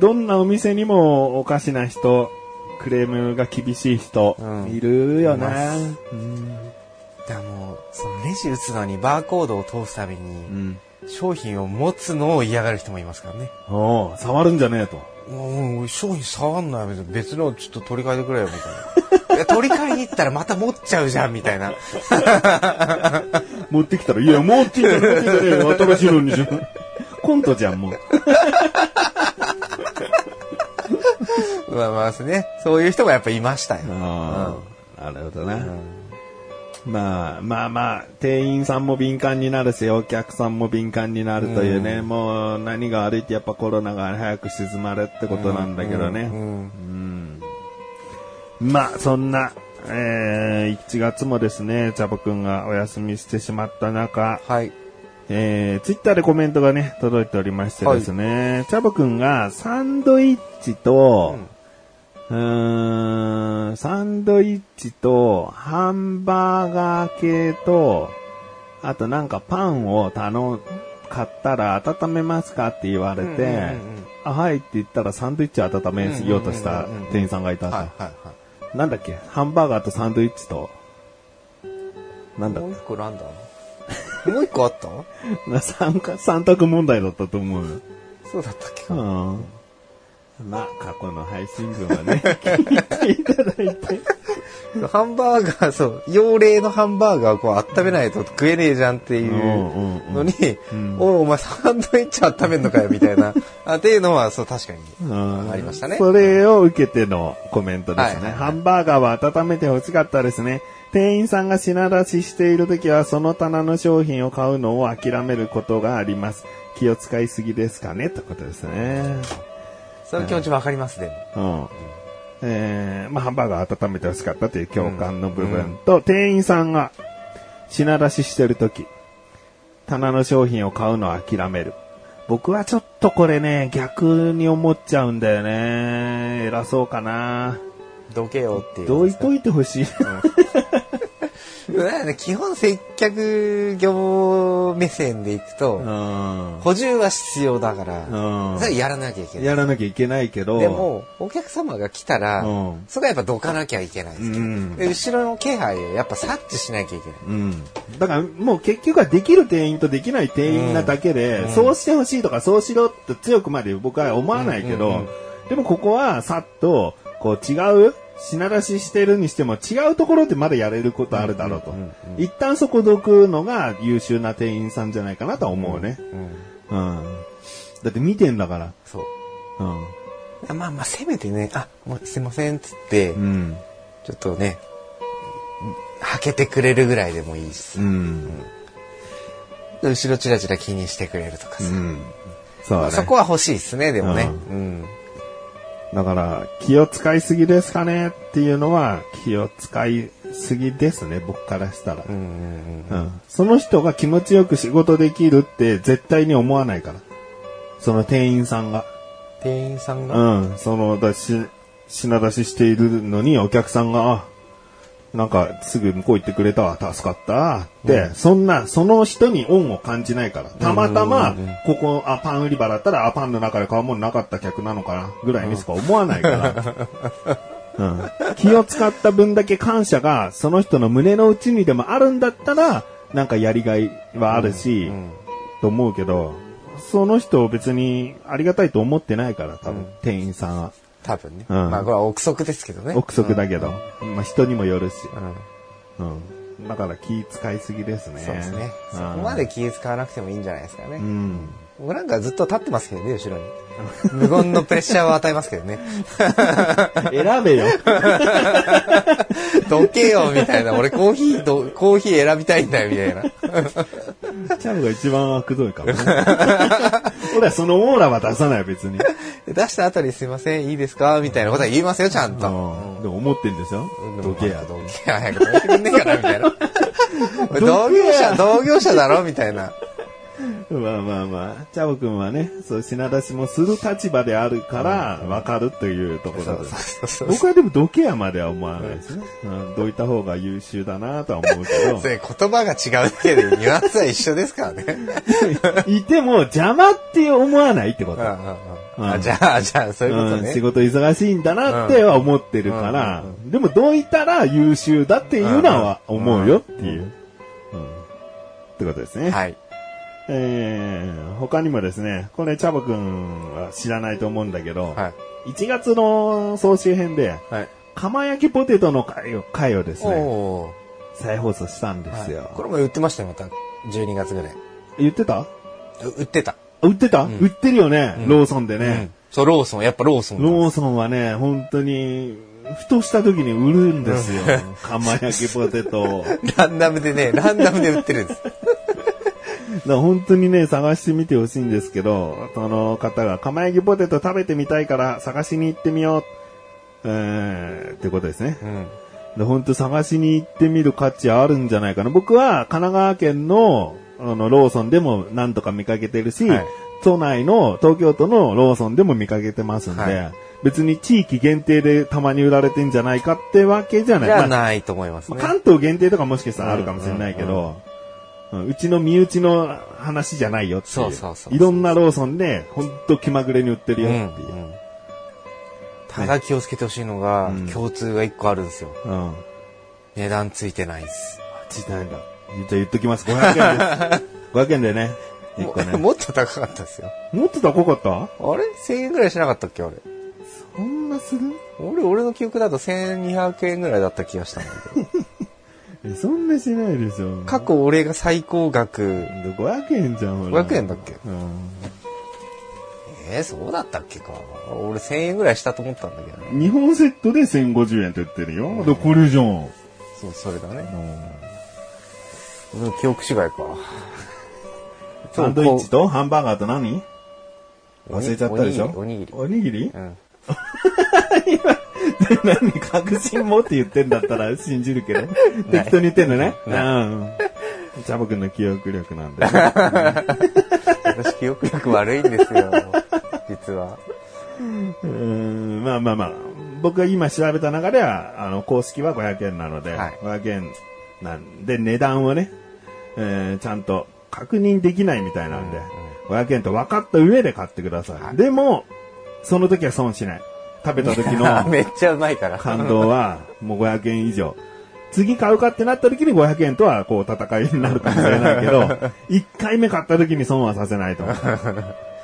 Speaker 1: どんなお店にもおかしな人、クレームが厳しい人、
Speaker 2: うん
Speaker 1: いるよな。
Speaker 2: す
Speaker 1: うん。
Speaker 2: だもう、そのレジ打つのにバーコードを通すたびに、
Speaker 1: うん。
Speaker 2: 商品を持つのを嫌がる人もいますからね。
Speaker 1: おう触るんじゃねえと。
Speaker 2: もう、商品触んない別のちょっと取り替えてくれよ、みたいな。取り替えに行ったらまた持っちゃうじゃん、みたいな。
Speaker 1: 持ってきたら、いや、持ってきたら、持ってきた新しいのにしようコントじゃん、もう。
Speaker 2: まあまあね、そういう人がやっぱいましたよ。
Speaker 1: ああ、なるほどな。
Speaker 2: うん
Speaker 1: まあまあまあ、店員さんも敏感になるし、お客さんも敏感になるというね、もう何が悪いってやっぱコロナが早く静まるってことなんだけどね。
Speaker 2: うん
Speaker 1: うんまあ、そんな、えー、1月もですね、チャボくんがお休みしてしまった中、
Speaker 2: はい。
Speaker 1: えー、ツイッターでコメントがね、届いておりましてですね、チャボくんがサンドイッチと、うーん、サンドイッチと、ハンバーガー系と、あとなんかパンを頼ん、買ったら温めますかって言われて、
Speaker 2: うんうんうんうん
Speaker 1: あ、はいって言ったらサンドイッチを温めようとした店員さんがいたなんだっけ？ハンバーガーとサンドイッチと、なん
Speaker 2: い。
Speaker 1: だ
Speaker 2: もう一個なんだもう一個あった
Speaker 1: な 三か三択問題だったと思うよ。
Speaker 2: そうだったっけか。
Speaker 1: うん。まあ、過去の配信分はね、聞いていただいて。
Speaker 2: ハンバーガー、そう、幼霊のハンバーガーをこう温めないと食えねえじゃんっていうのに、
Speaker 1: うん
Speaker 2: おいお前サンドイッチ温めんのかよみたいな。あっていうのは、そう、確かに。
Speaker 1: うん
Speaker 2: ありましたね
Speaker 1: それを受けてのコメントですね。ハンバーガーは温めて欲しかったですね。店員さんが品出ししているときは、その棚の商品を買うのを諦めることがあります。気を使いすぎですかね？ってことですね。
Speaker 2: その気持ちわかります、でも。
Speaker 1: うん。えー、まあ、ハンバーガー温めて欲しかったという共感の部分と、店員さんが、品出ししてるとき、棚の商品を買うのを諦める。僕はちょっとこれね、逆に思っちゃうんだよね。偉そうかな。
Speaker 2: どけよっていう。
Speaker 1: どいといてほしい。
Speaker 2: だよね基本接客業目線でいくと、
Speaker 1: うん。
Speaker 2: 補充は必要だから、
Speaker 1: うん
Speaker 2: それやらなきゃいけない。
Speaker 1: やらなきゃいけないけど。
Speaker 2: でも、お客様が来たら、
Speaker 1: うん
Speaker 2: それはやっぱどかなきゃいけないですよ、
Speaker 1: うん
Speaker 2: で後ろの気配をやっぱ察知しなきゃいけない。
Speaker 1: うん。だからもう結局はできる店員とできない店員なだけで、
Speaker 2: うん
Speaker 1: そうしてほしいとかそうしろって強くまで僕は思わないけど、でもここはさっと、こう違う品出ししてるにしても違うところでまだやれることあるだろうと。
Speaker 2: うんうんうん
Speaker 1: 一旦そこどくのが優秀な店員さんじゃないかなとは思うね。
Speaker 2: うん
Speaker 1: うん。だって見てんだから。
Speaker 2: そう。
Speaker 1: うん。
Speaker 2: まあまあ、せめてね、あ、もうすいませんっつって、
Speaker 1: うん。
Speaker 2: ちょっとね、はけてくれるぐらいでもいいし、
Speaker 1: うん。
Speaker 2: 後ろチラチラ気にしてくれるとかさ。
Speaker 1: うん。そうだね。
Speaker 2: まあそこは欲しいですね、でもね。
Speaker 1: う
Speaker 2: うん。
Speaker 1: だから、気を使いすぎですかねっていうのは、気を使いすぎですね、僕からしたら。その人が気持ちよく仕事できるって絶対に思わないから。その店員さんが。
Speaker 2: 店員さんが、
Speaker 1: うん。その、だし、品出ししているのにお客さんが、あ、なんかすぐ向こう行ってくれたわ、助かったって、そんな、その人に恩を感じないから。たまたま
Speaker 2: うんうんうん、
Speaker 1: ここ、あ、パン売り場だったら、あ、パンの中で買うものなかった客なのかな、ぐらいにしか思わないから。うん、気を使った分だけ感謝が、その人の胸の内にでもあるんだったら、なんかやりがいはあるし、
Speaker 2: うん
Speaker 1: と思うけど、その人を別にありがたいと思ってないから、多分、
Speaker 2: うん
Speaker 1: 店員さんは。
Speaker 2: 多分ね。
Speaker 1: うん
Speaker 2: まあ、これは憶測ですけどね。
Speaker 1: 憶測だけど、まあ人にもよるし。
Speaker 2: うん。
Speaker 1: うん。だから気使いすぎですね。
Speaker 2: そうですね。
Speaker 1: うん
Speaker 2: そこまで気使わなくてもいいんじゃないですかね。
Speaker 1: うん。
Speaker 2: 僕なんかずっと立ってますけどね、後ろに。無言のプレッシャーを与えますけどね。
Speaker 1: 選べよ。
Speaker 2: どけよ、みたいな。俺コーヒーと、コーヒー選びたいんだよ、みたいな。
Speaker 1: チャムが一番悪どいからね。俺はそのオーラは出さない、別に。
Speaker 2: 出した後にすいません、いいですかみたいなことは言いますよ、ちゃんと。
Speaker 1: うん。でも思ってんでしょどけや。
Speaker 2: どけや、早くどいてくんねえかな、みたいな。同業者、同業者だろみたいな。
Speaker 1: まあまあまあ、チャボくんはね、そう品出しもする立場であるから、わかるというところで。
Speaker 2: そうそう
Speaker 1: 僕はでもどけやまでは思わないですね。うん、どいた方が優秀だなとは思うけど
Speaker 2: 言葉が違うだけでニュアンスは一緒ですからね。
Speaker 1: いても邪魔って思わないってこと。
Speaker 2: あじゃあ、じゃあ、そういうこと
Speaker 1: うん、仕
Speaker 2: ね。
Speaker 1: 事忙しいんだなっては思ってるから、
Speaker 2: う
Speaker 1: でもどういたら優秀だっていうのは思うよっていう。うんってことですね。
Speaker 2: はい。
Speaker 1: えー、他にもですね、これチャボくんは知らないと思うんだけど、
Speaker 2: はい。
Speaker 1: 1月の総集編で、
Speaker 2: はい。
Speaker 1: 釜焼きポテトの回を回をですね、再放送したんですよ。
Speaker 2: はいこれも売ってましたよ、また。12月ぐらい。
Speaker 1: 言ってた？
Speaker 2: う売ってた。
Speaker 1: 売ってた、
Speaker 2: ん
Speaker 1: 売ってるよね、
Speaker 2: うん
Speaker 1: ローソンでね。
Speaker 2: うんそう、ローソン、やっぱローソンだ。
Speaker 1: ローソンはね、本当に、ふとした時に売るんですよ。釜焼きポテトを。
Speaker 2: ランダムでね、ランダムで売ってるんです。
Speaker 1: ら本当にね、探してみてほしいんですけど、その方が釜焼きポテト食べてみたいから探しに行ってみよう。えー、ってことですね。
Speaker 2: うん。
Speaker 1: で本当探しに行ってみる価値あるんじゃないかな。僕は神奈川県の、あの、ローソンでも何とか見かけてるし、
Speaker 2: はい
Speaker 1: 都内の、東京都のローソンでも見かけてますんで、
Speaker 2: はい
Speaker 1: 別に地域限定でたまに売られてんじゃないかってわけじゃない。
Speaker 2: じゃ
Speaker 1: まあ
Speaker 2: ないと思いますね。
Speaker 1: まあ関東限定とかもしかしたらあるかもしれないけど、うんうちの身内の話じゃないよっていう。
Speaker 2: そうそうそう
Speaker 1: いろんなローソンで、ほんと気まぐれに売ってるよ
Speaker 2: うん
Speaker 1: っていう。
Speaker 2: うんただ気をつけてほしいのが、
Speaker 1: うん
Speaker 2: 共通が一個あるんですよ。
Speaker 1: うん。
Speaker 2: 値段ついてないです。
Speaker 1: 時代だ。じゃあ言っときます。500円です。500円でね。一個ね。
Speaker 2: ももっと高かったですよ。
Speaker 1: もっと高かった？
Speaker 2: あれ ?1000 円ぐらいしなかったっけあれ？
Speaker 1: そんなする？
Speaker 2: 俺、俺の記憶だと1200円ぐらいだった気がしたんだけど。
Speaker 1: えそんなしないでしょ。
Speaker 2: 過去俺が最高額、
Speaker 1: 500円じゃん、ほら。
Speaker 2: 500円だっけ？
Speaker 1: うん。
Speaker 2: えー、そうだったっけか。俺1000円ぐらいしたと思ったんだけどね。
Speaker 1: 日本セットで1050円って言ってるよ。で、これじゃん。
Speaker 2: そう、それだね。
Speaker 1: うん
Speaker 2: うん、記憶違いか。
Speaker 1: サンドイッチとハンバーガーと何？忘れちゃったでしょ？
Speaker 2: おにぎり。
Speaker 1: おにぎり？
Speaker 2: うん。
Speaker 1: 何確信持って言ってんだったら信じるけど。適当に言ってんのね。
Speaker 2: な
Speaker 1: うん。ジャボ君の記憶力なんで。
Speaker 2: 私記憶力悪いんですよ。実は。
Speaker 1: うーんまあまあまあ。僕が今調べた中では、あの、公式は500円なので、
Speaker 2: はい
Speaker 1: 500円なんで、値段をね、えーちゃんと確認できないみたいなんで、500円と分かった上で買ってください。
Speaker 2: はい
Speaker 1: でも、その時は損しない。食べた時の
Speaker 2: めっちゃうまいから。
Speaker 1: 感動は、もう500円以上。次買うかってなった時に500円とはこう戦いになるかもしれないけど、1回目買った時に損はさせないと思う。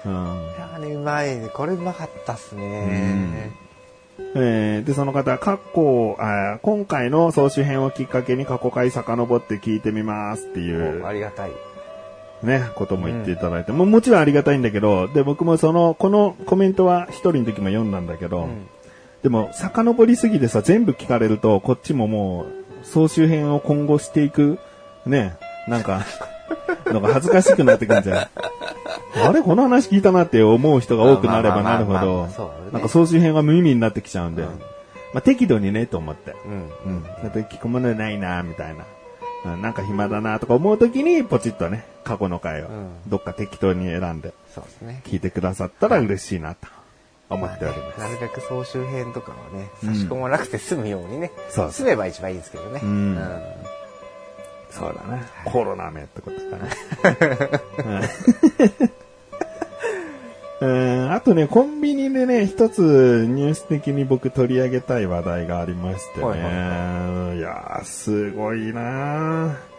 Speaker 1: う ん
Speaker 2: いやね、うまいね。これうまかったっすね。
Speaker 1: えーで、その方、過去、あー今回の総集編をきっかけに過去回遡って聞いてみますっていう
Speaker 2: おありがたい。
Speaker 1: ね、ことも言っていただいて、もうもちろんありがたいんだけど、で、僕もその、このコメントは一人の時も読んだんだけど、
Speaker 2: ん
Speaker 1: でも、遡りすぎてさ、全部聞かれると、こっちももう、総集編を今後していく、ね、なんか、なんか恥ずかしくなってくるんじゃないあれこの話聞いたなって思う人が多くなればなるほどなんか総集編が無意味になってきちゃうんで、
Speaker 2: うん
Speaker 1: まあ適度にね、と思って。
Speaker 2: うん。
Speaker 1: うん。だって聞くものないな、みたいな。うんなんか暇だなとか思うときに、ポチッとね、過去の回を、
Speaker 2: うん
Speaker 1: どっか適当に選んで、
Speaker 2: そうですね。
Speaker 1: 聞いてくださったら嬉しいな、と思っております。
Speaker 2: なるべく総集編とかはね、
Speaker 1: うん
Speaker 2: 差し込まなくて済むようにね。
Speaker 1: そう
Speaker 2: 済めば一番いいんですけどね。
Speaker 1: うんそうだね。コロナめってことだね。うん あとね、コンビニでね、一つニュース的に僕取り上げたい話題がありましてね。
Speaker 2: はい
Speaker 1: いやー、すごいなー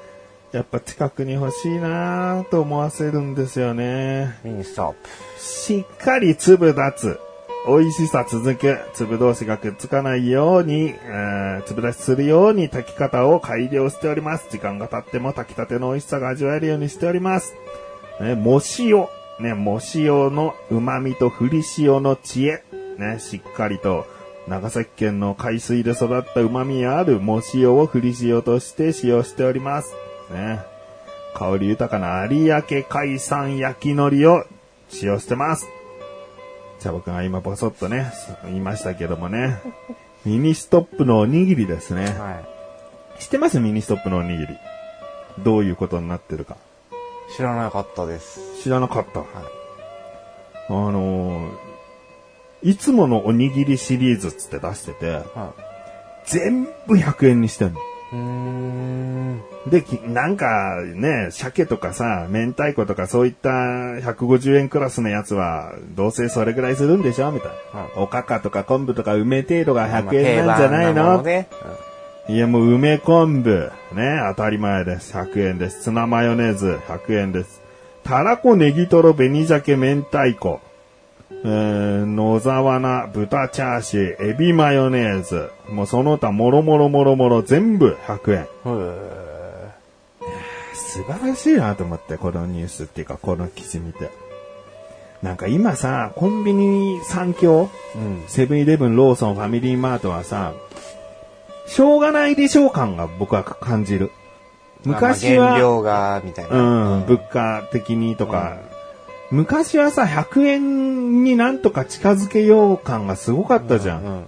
Speaker 1: やっぱ近くに欲しいなーと思わせるんですよね。
Speaker 2: ミニストップ。
Speaker 1: しっかり粒立つ。美味しさ続く。粒同士がくっつかないように、えー粒立ちするように炊き方を改良しております。時間が経っても炊きたての美味しさが味わえるようにしております。ね、も塩。ね、も塩の旨味と振り塩の知恵。ね、しっかりと長崎県の海水で育った旨味あるも塩を振り塩として使用しております。ね。香り豊かな有明海産焼き海苔を使用してます。じゃあ僕が今ボソッとね、言いましたけどもね。ミニストップのおにぎりですね。
Speaker 2: は
Speaker 1: 知ってます？ミニストップのおにぎり。どういうことになってるか。
Speaker 2: い。知らなかったです。
Speaker 1: 知らなかった。
Speaker 2: はい。
Speaker 1: あのーいつものおにぎりシリーズっつって出してて、
Speaker 2: は
Speaker 1: 全部100円にしてんの。で、きなんかね、鮭とかさ、明太子とかそういった150円クラスのやつは、どうせそれぐらいするんでしょみたいな。
Speaker 2: はい
Speaker 1: おかかとか昆布とか梅程度が
Speaker 2: まあ
Speaker 1: 100円なんじゃないの？
Speaker 2: ね。
Speaker 1: いやもう梅昆布、ね、当たり前です。100円です。ツナマヨネーズ、100円です。たらこネギトロ紅鮭明太子。えー、野沢菜、豚チャーシュー、エビマヨネーズ。もうその他、もろもろもろもろ全部100円。
Speaker 2: うん。へ
Speaker 1: 素晴らしいなと思って、このニュースっていうか、この記事見て。なんか今さ、コンビニ三強
Speaker 2: うん。
Speaker 1: セブンイレブン、ローソン、ファミリーマートはさ、しょうがないでしょう感が僕は感じる。昔は、
Speaker 2: まあ原料が、みたいな。
Speaker 1: うん、物価的にとか、昔はさ、100円になんとか近づけよう感がすごかったじゃん。
Speaker 2: うんうん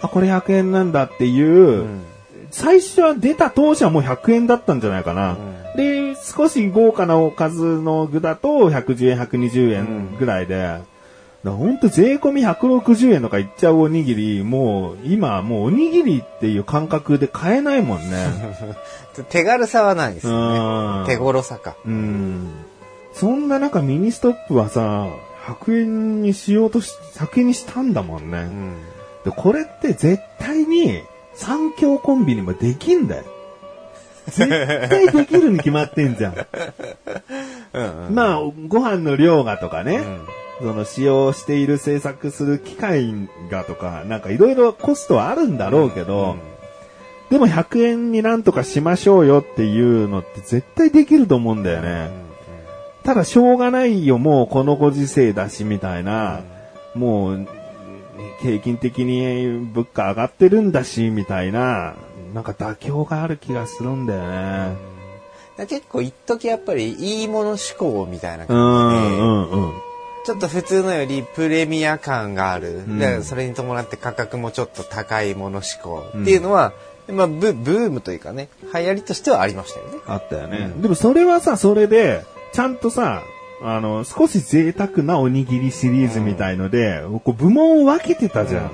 Speaker 1: あ、これ100円なんだっていう、
Speaker 2: うん。
Speaker 1: 最初は出た当初はもう100円だったんじゃないかな。で、少し豪華なおかずの具だと110円、120円ぐらいで、だからほんと税込み160円とかいっちゃうおにぎり、もう今もうおにぎりっていう感覚で買えないもんね。
Speaker 2: 手軽さはないです
Speaker 1: うん
Speaker 2: よね。手頃さか。
Speaker 1: うん。そんな中ミニストップはさ、100円にしようとし、100円にしたんだもんね。
Speaker 2: うん。
Speaker 1: で、これって絶対に三強コンビにもできんだよ。絶対できるに決まってんじゃん。
Speaker 2: うんうん。
Speaker 1: まあ、ご飯の量がとかね、その使用している制作する機械がとか、なんかいろいろコストはあるんだろうけど、でも100円になんとかしましょうよっていうのって絶対できると思うんだよね。ただしょうがないよ、もうこのご時世だしみたいな、もう、平均的に物価上がってるんだし、みたいな、なんか妥協がある気がするんだよね。
Speaker 2: だ結構一時やっぱりいいもの志向みたいな
Speaker 1: う
Speaker 2: 感じで、
Speaker 1: ん、うん、うん。
Speaker 2: ちょっと普通のよりプレミア感がある。
Speaker 1: ん
Speaker 2: でそれに伴って価格もちょっと高いもの志向っていうのはまあ、ブブームというかね、流行りとしてはありましたよね。
Speaker 1: あったよね。でもそれはさ、それで、ちゃんとさ、あの、少し贅沢なおにぎりシリーズみたいので、こう部門を分けてたじゃん。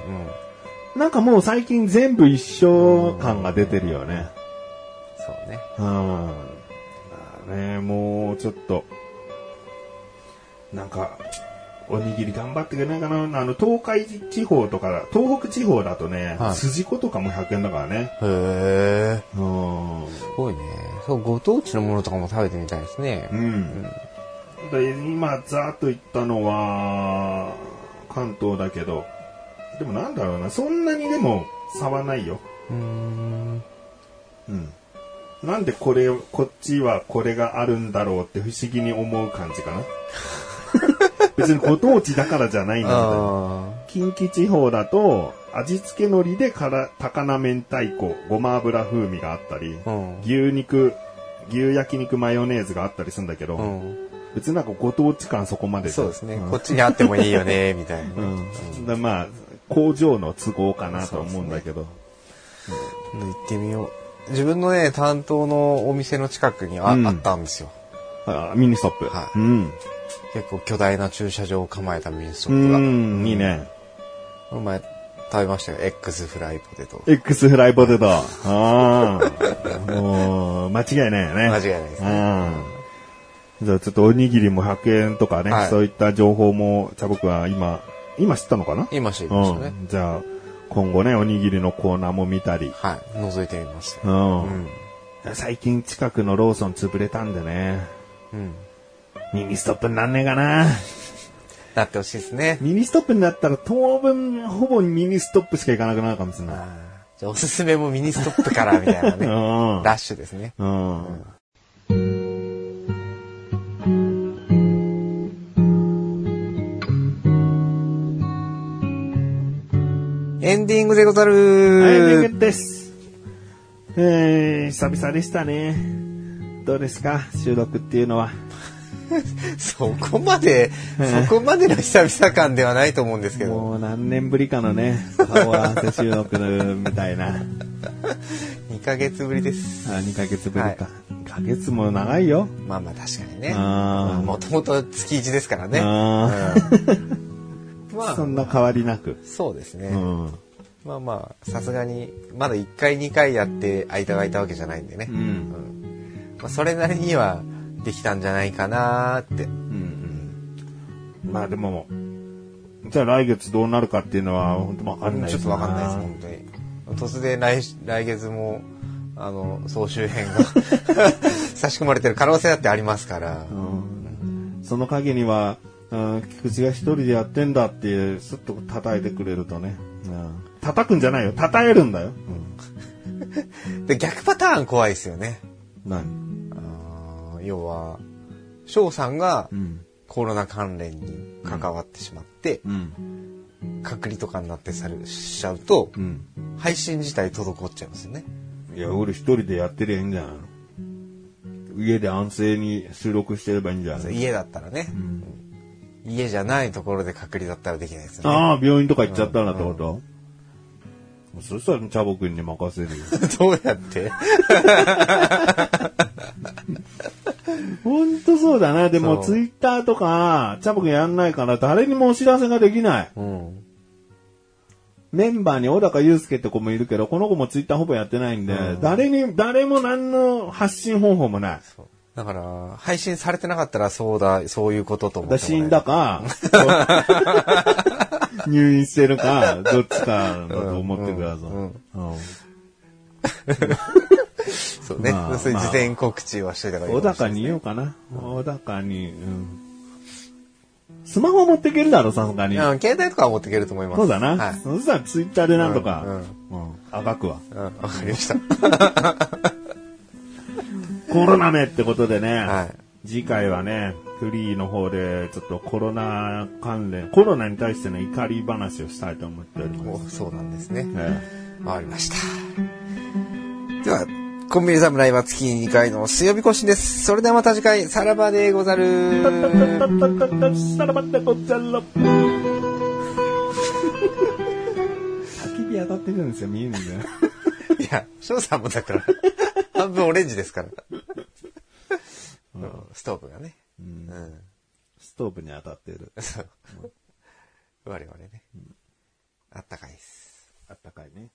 Speaker 1: なんかもう最近全部一緒感が出てるよね。
Speaker 2: そうね。
Speaker 1: うん。ねもうちょっと、なんか、おにぎり頑張ってくれないかな。あの、東海地方とか、東北地方だとね、
Speaker 2: はい
Speaker 1: 筋子とかも100円だからね。
Speaker 2: へえ。
Speaker 1: うん。
Speaker 2: すごいね。そう、ご当地のものとかも食べてみたいですね。
Speaker 1: うん。で今、ざーっと言ったのは、関東だけど、でもなんだろうな、そんなにでも差はないよ。
Speaker 2: うーん。
Speaker 1: うん。なんでこれ、こっちはこれがあるんだろうって不思議に思う感じかな。別にご当地だからじゃないんだけど。
Speaker 2: あ
Speaker 1: 近畿地方だと、味付け海苔でから高菜明太子、ごま油風味があったり、
Speaker 2: あ。うん。
Speaker 1: 牛肉、牛焼肉マヨネーズがあったりするんだけど、
Speaker 2: うん。
Speaker 1: 別になんかご当地感そこまで
Speaker 2: そうですね。
Speaker 1: ん
Speaker 2: こっちにあってもいいよね、みたいな
Speaker 1: まあ、工場の都合かなと思うんだけど。
Speaker 2: うん行ってみよう。自分のね、担当のお店の近くにあ,、
Speaker 1: うん
Speaker 2: あったんですよ。
Speaker 1: あミニストップ。
Speaker 2: はい
Speaker 1: うん。
Speaker 2: 結構巨大な駐車場を構えたミニスト
Speaker 1: う。ん、いいね。
Speaker 2: この前食べましたよ。X フライポテト。
Speaker 1: X フライポテト。ああ。もう、間違いないよね。
Speaker 2: 間違いないですね。
Speaker 1: うん。じゃあちょっとおにぎりも100円とかね、
Speaker 2: はい
Speaker 1: そういった情報も、茶僕は今、今知ったのかな？
Speaker 2: 今知りましたね。
Speaker 1: うん。じゃあ、今後ね、おにぎりのコーナーも見たり。
Speaker 2: はい。覗いてみます。
Speaker 1: うん。
Speaker 2: うん。
Speaker 1: 最近近くのローソン潰れたんでね。
Speaker 2: うん。
Speaker 1: ミニストップになんねえかな。
Speaker 2: なってほしいですね。
Speaker 1: ミニストップになったら当分ほぼミニストップしか行かなくなるかもしれない。
Speaker 2: じゃあおすすめもミニストップからみたいなね。
Speaker 1: うん。
Speaker 2: ラッシュですね。
Speaker 1: うん。
Speaker 2: エンディングでござ
Speaker 1: はい、
Speaker 2: る。
Speaker 1: めです。えー、久々でしたね。どうですか？収録っていうのは。
Speaker 2: そこまで、そこまでの久々感ではないと思うんですけど。
Speaker 1: もう何年ぶりかのね、顔合わせ収録みたいな。
Speaker 2: 2ヶ月ぶりです。
Speaker 1: あ、2ヶ月ぶり
Speaker 2: はい
Speaker 1: か。2ヶ月も長いよ。
Speaker 2: まあまあ確かにね。もともと月1ですからね。
Speaker 1: あ
Speaker 2: うんま
Speaker 1: そんな変わりなく。
Speaker 2: そうですね。
Speaker 1: うん。
Speaker 2: まあまあ、さすがに、まだ1回2回やって間が空いたわけじゃないんでね。
Speaker 1: うん。
Speaker 2: うんまあ、それなりにはできたんじゃないかなーって。
Speaker 1: うん。まあでも、じゃあ来月どうなるかっていうのは本当わかんない
Speaker 2: ちょっとわかんないです、本当に。突然来来月も、あの、総集編が 差し込まれてる可能性だってありますから。
Speaker 1: うんその陰には、うん、菊池が一人でやってんだって、すっと叩いてくれるとね。うん叩くんじゃないよ。叩えるんだよ。
Speaker 2: で、逆パターン怖いですよね。
Speaker 1: 何？
Speaker 2: 要は、翔さんが
Speaker 1: うん。
Speaker 2: コロナ関連に関わってしまって、
Speaker 1: うん。
Speaker 2: 隔離とかになってされしちゃうと、
Speaker 1: うん。
Speaker 2: 配信自体滞っちゃいますよね。
Speaker 1: いや、俺一人でやってりゃいいんじゃないの家で安静に収録してればいいんじゃないの
Speaker 2: 家だったらね、
Speaker 1: ん
Speaker 2: 家じゃないところで隔離だったらできないですよね。
Speaker 1: ああ、病院とか行っちゃったらってこと、そしたらチャボくんに任せるよ。
Speaker 2: どうやって？
Speaker 1: ほんとそうだな。でもツイッターとか、チャボくんやんないから誰にもお知らせができない。
Speaker 2: うん。
Speaker 1: メンバーに小高祐介って子もいるけど、この子もツイッターほぼやってないんで、誰に、誰も何の発信方法もない。
Speaker 2: だから、配信されてなかったらそうだ、そういうことと思っ
Speaker 1: だ死んだか、入院してるか、どっちかだと思ってください。
Speaker 2: そうね。
Speaker 1: まあ
Speaker 2: そういう事前告知はしといた方がいい
Speaker 1: 小
Speaker 2: かもしれない
Speaker 1: 高に言おうかな。小高に、うん。スマホ持っていけるだろ、さすがに。
Speaker 2: うん、携帯とかは持っていけると思います。
Speaker 1: そうだな。
Speaker 2: はい。
Speaker 1: そしたらツイッターでなんとか、
Speaker 2: うんうん
Speaker 1: うん、あがくわ。
Speaker 2: うん、わかりました。
Speaker 1: コロナめってことでね、
Speaker 2: はい。
Speaker 1: 次回はね、フリーの方でちょっとコロナ関連、コロナに対しての怒り話をしたいと思っております。
Speaker 2: おそうなんですね。
Speaker 1: え
Speaker 2: わかりました。では、コンビニ侍は月2回の水曜日更新です。それではまた次回、さらばでござる。
Speaker 1: さらばでござる。焚き火当たってるんですよ、見えるんだよ。
Speaker 2: いや、翔さんもだから、半分オレンジですから。うん、ストーブがね、うん。
Speaker 1: ストーブに当たってる。
Speaker 2: 我々ね、うん。あったかいです。
Speaker 1: あったかいね。